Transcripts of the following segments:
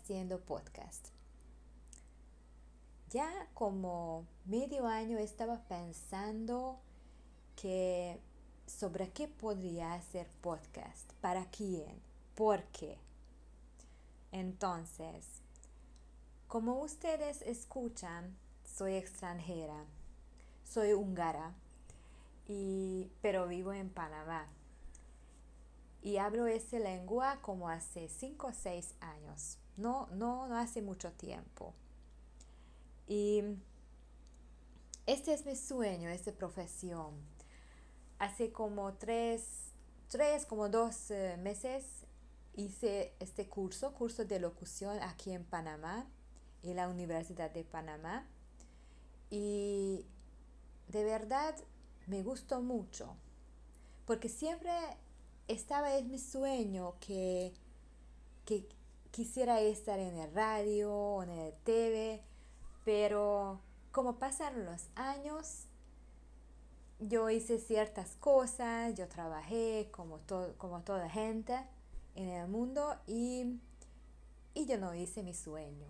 haciendo podcast. Ya como medio año estaba pensando que sobre qué podría hacer podcast, para quién, por qué. Entonces, como ustedes escuchan, soy extranjera, soy húngara, y, pero vivo en Panamá. Y hablo esa lengua como hace 5 o 6 años, no, no, no hace mucho tiempo. Y este es mi sueño, esta profesión. Hace como tres, tres como dos eh, meses hice este curso, curso de locución aquí en Panamá, en la Universidad de Panamá. Y de verdad me gustó mucho, porque siempre estaba en mi sueño que, que quisiera estar en el radio o en el TV, pero como pasaron los años, yo hice ciertas cosas, yo trabajé como, como toda gente en el mundo y, y yo no hice mi sueño.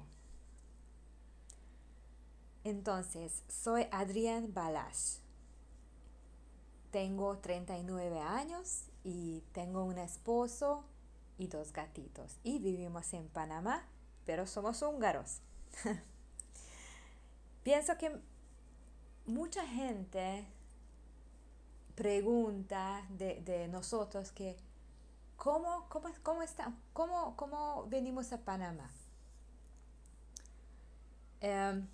Entonces, soy Adrián Balash. Tengo 39 años y tengo un esposo y dos gatitos. Y vivimos en Panamá, pero somos húngaros. Pienso que mucha gente pregunta de, nosotros que ¿cómo, cómo, cómo, está, cómo, cómo venimos a Panamá. Em,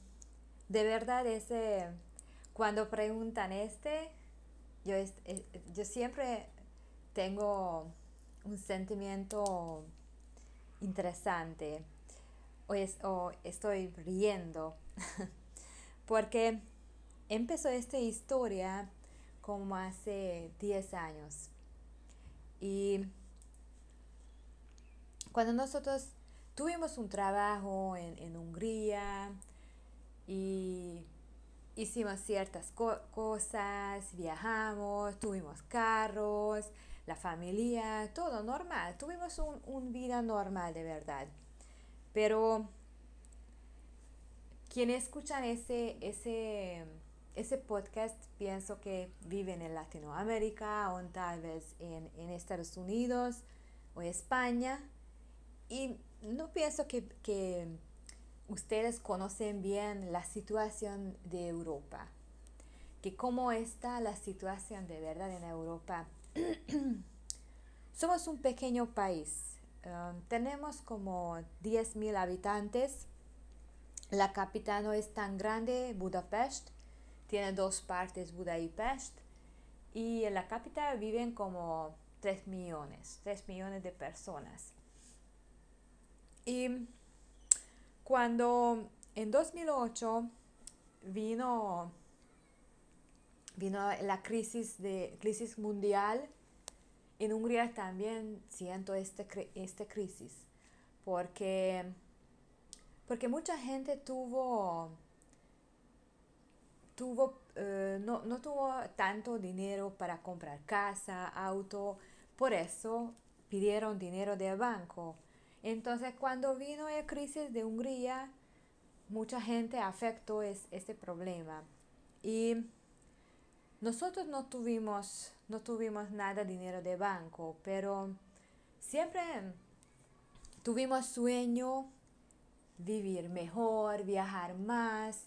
de verdad, ese, cuando preguntan este, yo, eh, yo siempre tengo un sentimiento interesante o estoy riendo porque empezó esta historia como hace 10 años. Y cuando nosotros tuvimos un trabajo en, Hungría y hicimos ciertas cosas, viajamos, tuvimos carros, la familia, todo normal, tuvimos un, un vida normal de verdad. Pero quienes escuchan ese, ese, ese podcast pienso que viven en Latinoamérica o tal vez en, Estados Unidos o España. Y no pienso que, que ustedes conocen bien la situación de Europa, que cómo está la situación de verdad en Europa. Somos un pequeño país, um, tenemos como 10.000 habitantes. La capital no es tan grande, Budapest, tiene dos partes, Budapest, y en la capital viven como 3 millones, 3 millones de personas. Y cuando en 2008 vino, vino la crisis, de, crisis mundial, en Hungría también siento esta este crisis, porque porque mucha gente tuvo, tuvo eh, no, no tuvo tanto dinero para comprar casa, auto, por eso pidieron dinero del banco. Entonces cuando vino la crisis de Hungría, mucha gente afectó es, este problema. Y nosotros no tuvimos, no tuvimos nada dinero de banco, pero siempre tuvimos sueño vivir mejor, viajar más,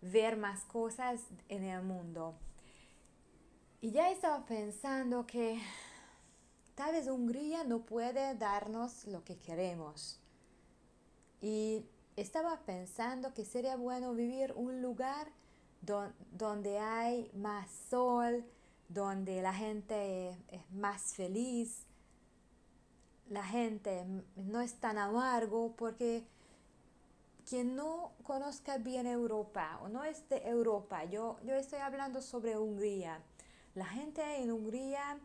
ver más cosas en el mundo. Y ya estaba pensando que tal vez Hungría no puede darnos lo que queremos. Y estaba pensando que sería bueno vivir un lugar donde hay más sol, donde la gente es más feliz, la gente no es tan amargo, porque quien no conozca bien Europa o no es de Europa, yo, yo estoy hablando sobre Hungría. La gente en Hungría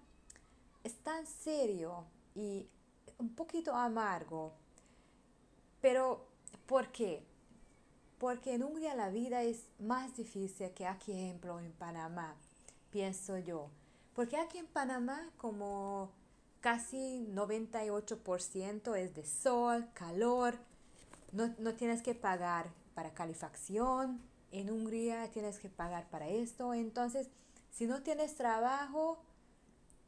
es tan serio y un poquito amargo. Pero, ¿por qué? Porque en Hungría la vida es más difícil que aquí, ejemplo, en Panamá, pienso yo. Porque aquí en Panamá, como casi 98% es de sol, calor, no, no tienes que pagar para calefacción, en Hungría tienes que pagar para esto, entonces si no tienes trabajo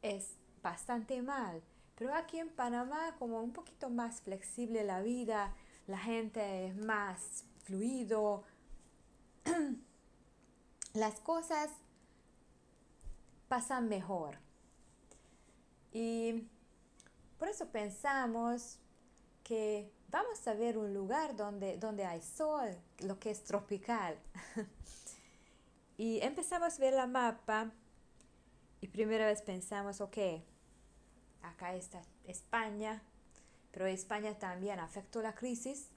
es bastante mal. Pero aquí en Panamá como un poquito más flexible la vida, la gente es más fluido, las cosas pasan mejor. Y por eso pensamos que vamos a ver un lugar donde, donde hay sol, lo que es tropical. y empezamos a ver la mapa y primera vez pensamos, ok, acá está España, pero España también afectó la crisis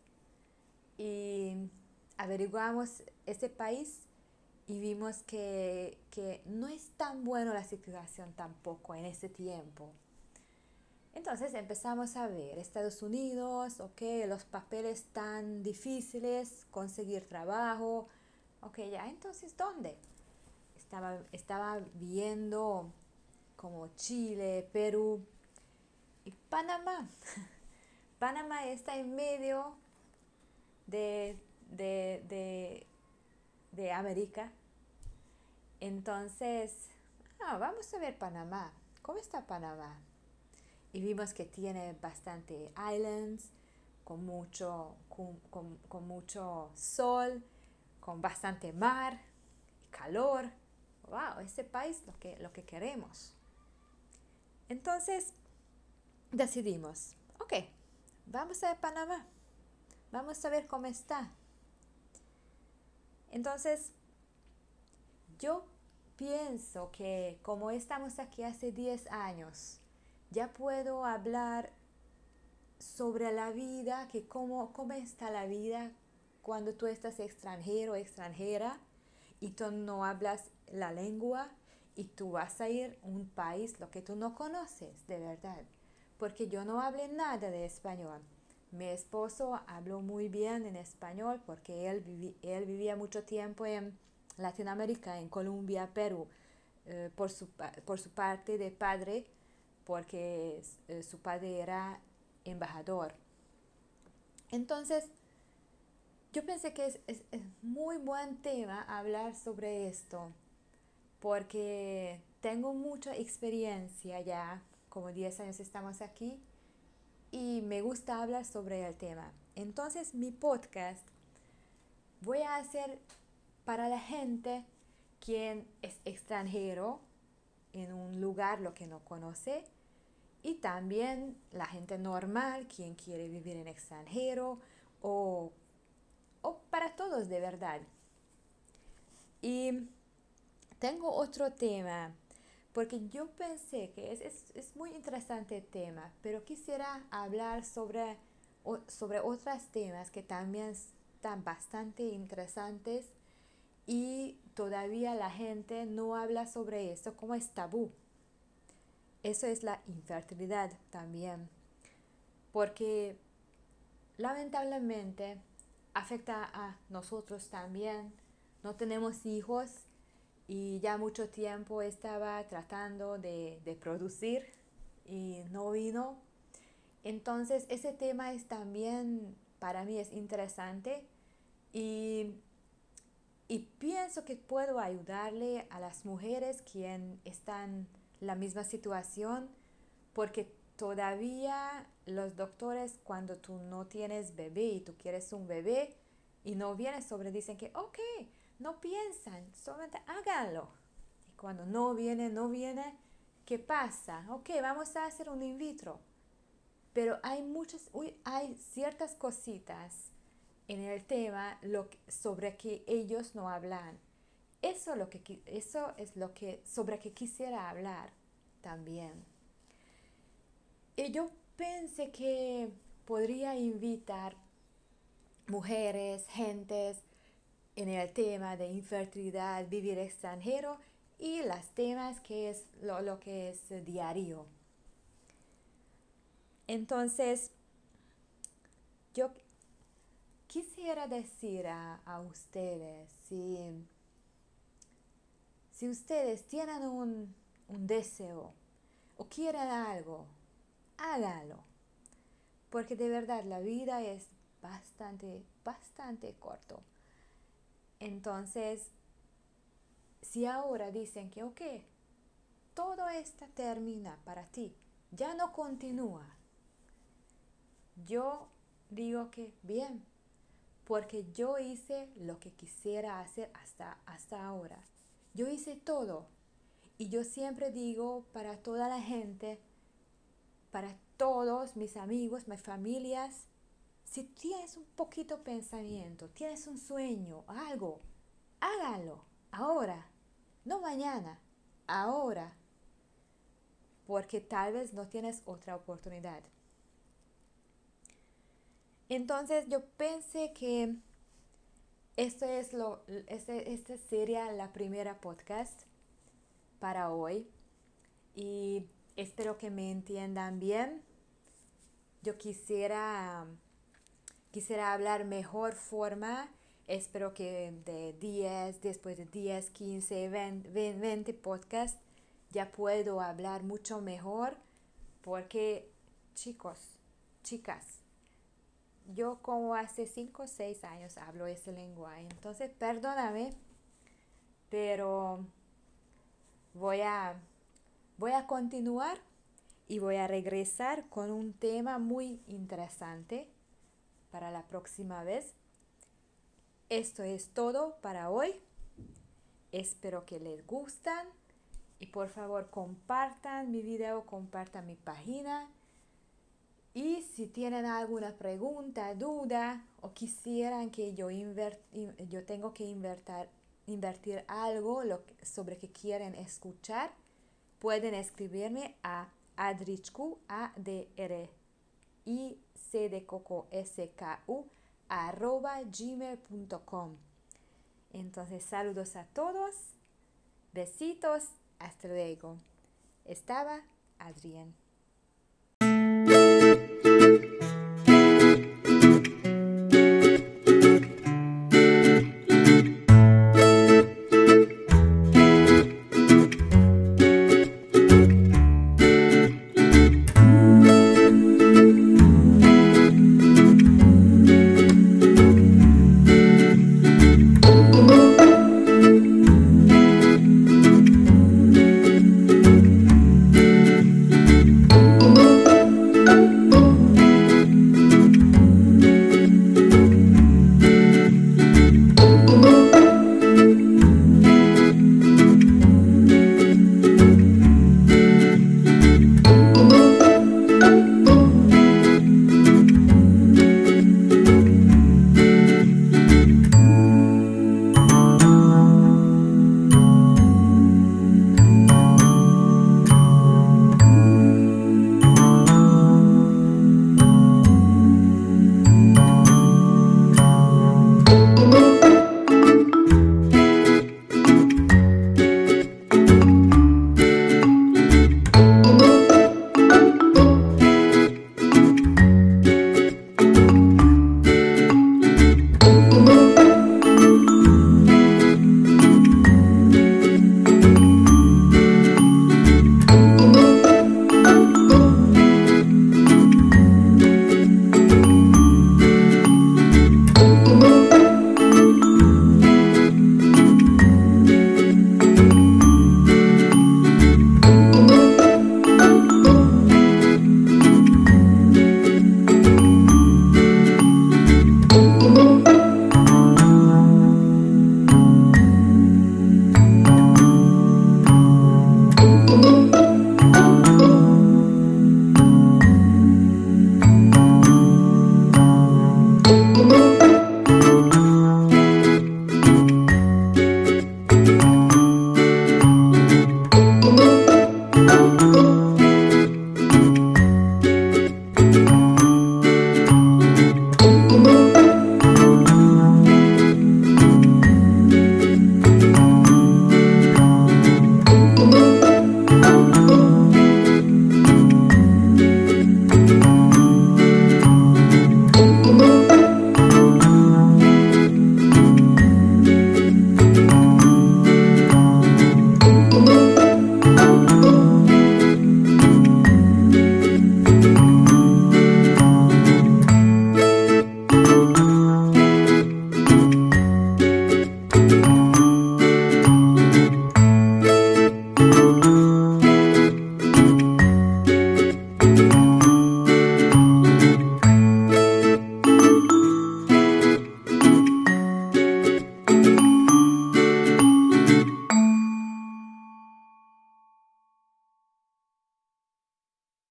y averiguamos ese país y vimos que, no es tan buena la situación tampoco en ese tiempo. Entonces empezamos a ver Estados Unidos, ok, los papeles tan difíciles, conseguir trabajo, ok, ya, entonces ¿dónde? Estaba, estaba viendo como Chile, Perú y Panamá. Panamá está en medio de, de de América. Entonces, ah, vamos a ver Panamá. ¿Cómo está Panamá? Y vimos que tiene bastante islands, con mucho, con, mucho sol, con bastante mar, calor. ¡Wow! Ese país lo que, lo que queremos. Entonces, decidimos, ok, vamos a Panamá. Vamos a ver cómo está. Entonces, yo pienso que como estamos aquí hace 10 años, ya puedo hablar sobre la vida, que cómo, cómo está la vida cuando tú estás extranjero extranjera y tú no hablas la lengua y tú vas a ir a un país lo que tú no conoces de verdad. Porque yo no hablé nada de español. Mi esposo habló muy bien en español porque él, vivía mucho tiempo en Latinoamérica, en Colombia, Perú, eh, por, su, parte de padre, porque eh, su padre era embajador. Entonces, yo pensé que es, muy buen tema hablar sobre esto, porque tengo mucha experiencia ya, como 10 años estamos aquí, y me gusta hablar sobre el tema. Entonces mi podcast voy a hacer para la gente quien es extranjero en un lugar lo que no conoce y también la gente normal quien quiere vivir en extranjero o, o para todos de verdad. Y tengo otro tema porque yo pensé que es, es, es muy interesante el tema, pero quisiera hablar sobre, sobre otros temas que también están bastante interesantes y todavía la gente no habla sobre esto como es tabú. Eso es la infertilidad también, porque lamentablemente afecta a nosotros también. No tenemos hijos y ya mucho tiempo estaba tratando de, producir y no vino. Entonces ese tema es también para mí es interesante y, y pienso que puedo ayudarle a las mujeres quien están en la misma situación porque todavía los doctores cuando tú no tienes bebé y tú quieres un bebé y no vienes sobre dicen que ok no piensan, solamente háganlo. Y cuando no viene, no viene, ¿qué pasa? Ok, vamos a hacer un in vitro. Pero hay muchas, hay ciertas cositas en el tema lo sobre que ellos no hablan. Eso, lo que, eso es lo que sobre que quisiera hablar también. Y yo pensé que podría invitar mujeres, gentes, en el tema de infertilidad, vivir extranjero y las temas que es lo, que es diario. Entonces, yo quisiera decir a, ustedes, si, si ustedes tienen un, un deseo o quieren algo hágalo. Porque de verdad la vida es bastante, bastante corto. Entonces, si ahora dicen que, ok, todo esto termina para ti, ya no continúa, yo digo que bien, porque yo hice lo que quisiera hacer hasta, hasta ahora. Yo hice todo. Y yo siempre digo para toda la gente, para todos mis amigos, mis familias, si tienes un poquito pensamiento, tienes un sueño, algo, hágalo ahora, no mañana, ahora, porque tal vez no tienes otra oportunidad. Entonces yo pensé que esto es lo, este, esta sería la primera podcast para hoy y espero que me entiendan bien. Yo quisiera, quisiera hablar mejor forma. Espero que de 10, después de 10, 15, 20, 20 podcasts ya puedo hablar mucho mejor porque chicos, chicas, yo como hace 5 o 6 años hablo ese lenguaje, entonces perdóname, pero voy a, voy a continuar y voy a regresar con un tema muy interesante para la próxima vez. Esto es todo para hoy. Espero que les gustan y por favor compartan mi video, compartan mi página y si tienen alguna pregunta, duda o quisieran que yo, yo tengo que invertir, invertir algo sobre que quieren escuchar, pueden escribirme a adrichku, a d r i c de coco s k u arroba gmail.com. Entonces saludos a todos, besitos, hasta luego. Estaba Adrián.